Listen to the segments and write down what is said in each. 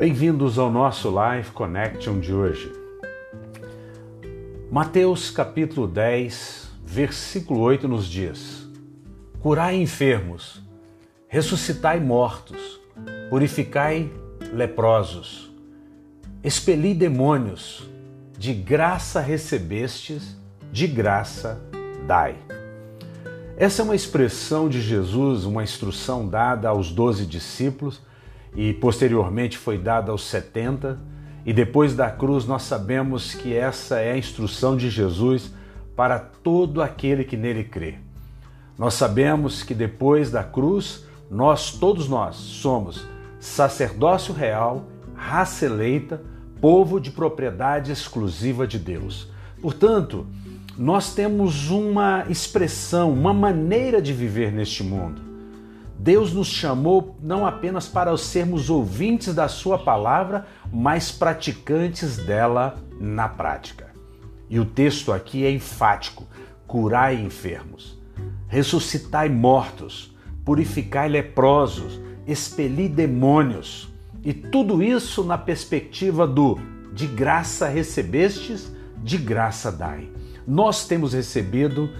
Bem-vindos ao nosso Live Connection de hoje. Mateus capítulo 10, versículo 8 nos diz: Curai enfermos, ressuscitai mortos, purificai leprosos, expeli demônios, de graça recebestes, de graça dai. Essa é uma expressão de Jesus, uma instrução dada aos doze discípulos e posteriormente foi dada aos 70, e depois da cruz nós sabemos que essa é a instrução de Jesus para todo aquele que nele crê. Nós sabemos que depois da cruz, nós, todos nós, somos sacerdócio real, raça eleita, povo de propriedade exclusiva de Deus. Portanto, nós temos uma expressão, uma maneira de viver neste mundo. Deus nos chamou não apenas para sermos ouvintes da Sua palavra, mas praticantes dela na prática. E o texto aqui é enfático: curai enfermos, ressuscitai mortos, purificai leprosos, expeli demônios. E tudo isso na perspectiva do de graça recebestes, de graça dai. Nós temos recebido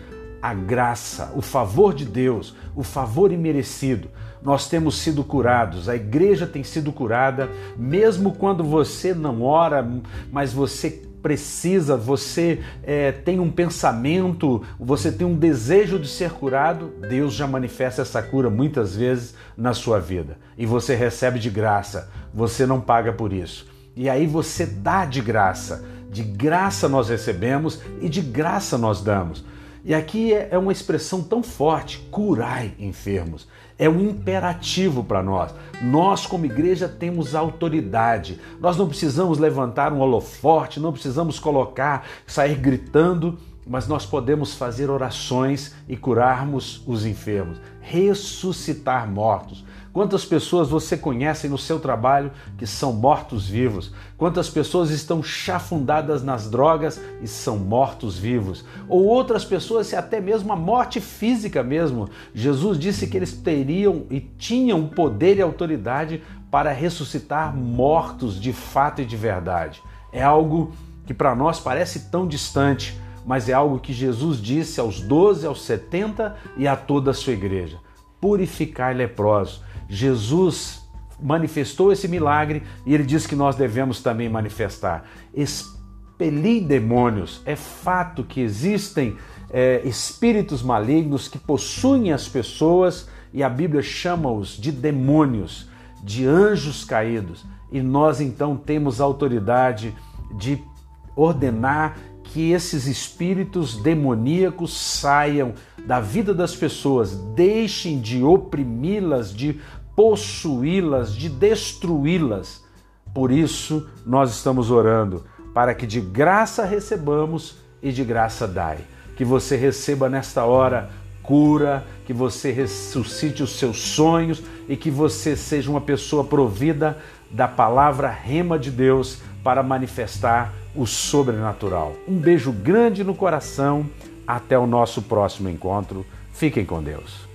a graça, o favor de Deus, o favor imerecido. Nós temos sido curados, a igreja tem sido curada, mesmo quando você não ora, mas você precisa, você é, tem um pensamento, você tem um desejo de ser curado, Deus já manifesta essa cura muitas vezes na sua vida e você recebe de graça, você não paga por isso. E aí você dá de graça, de graça nós recebemos e de graça nós damos. E aqui é, é uma expressão tão forte: curai enfermos. É um imperativo para nós. Nós, como igreja, temos autoridade. Nós não precisamos levantar um holoforte, não precisamos colocar, sair gritando, mas nós podemos fazer orações e curarmos os enfermos, ressuscitar mortos. Quantas pessoas você conhece no seu trabalho que são mortos-vivos? Quantas pessoas estão chafundadas nas drogas e são mortos-vivos? Ou outras pessoas, até mesmo a morte física mesmo. Jesus disse que eles teriam e tinham poder e autoridade para ressuscitar mortos de fato e de verdade. É algo que para nós parece tão distante, mas é algo que Jesus disse aos 12, aos 70 e a toda a sua igreja. Purificar leprosos. Jesus manifestou esse milagre e ele diz que nós devemos também manifestar. Expelir demônios. É fato que existem é, espíritos malignos que possuem as pessoas e a Bíblia chama-os de demônios, de anjos caídos. E nós então temos autoridade de ordenar que esses espíritos demoníacos saiam da vida das pessoas, deixem de oprimi-las, de possuí-las, de destruí-las. Por isso, nós estamos orando para que de graça recebamos e de graça dai. Que você receba nesta hora cura, que você ressuscite os seus sonhos e que você seja uma pessoa provida da palavra rema de Deus para manifestar o sobrenatural. Um beijo grande no coração. Até o nosso próximo encontro. Fiquem com Deus.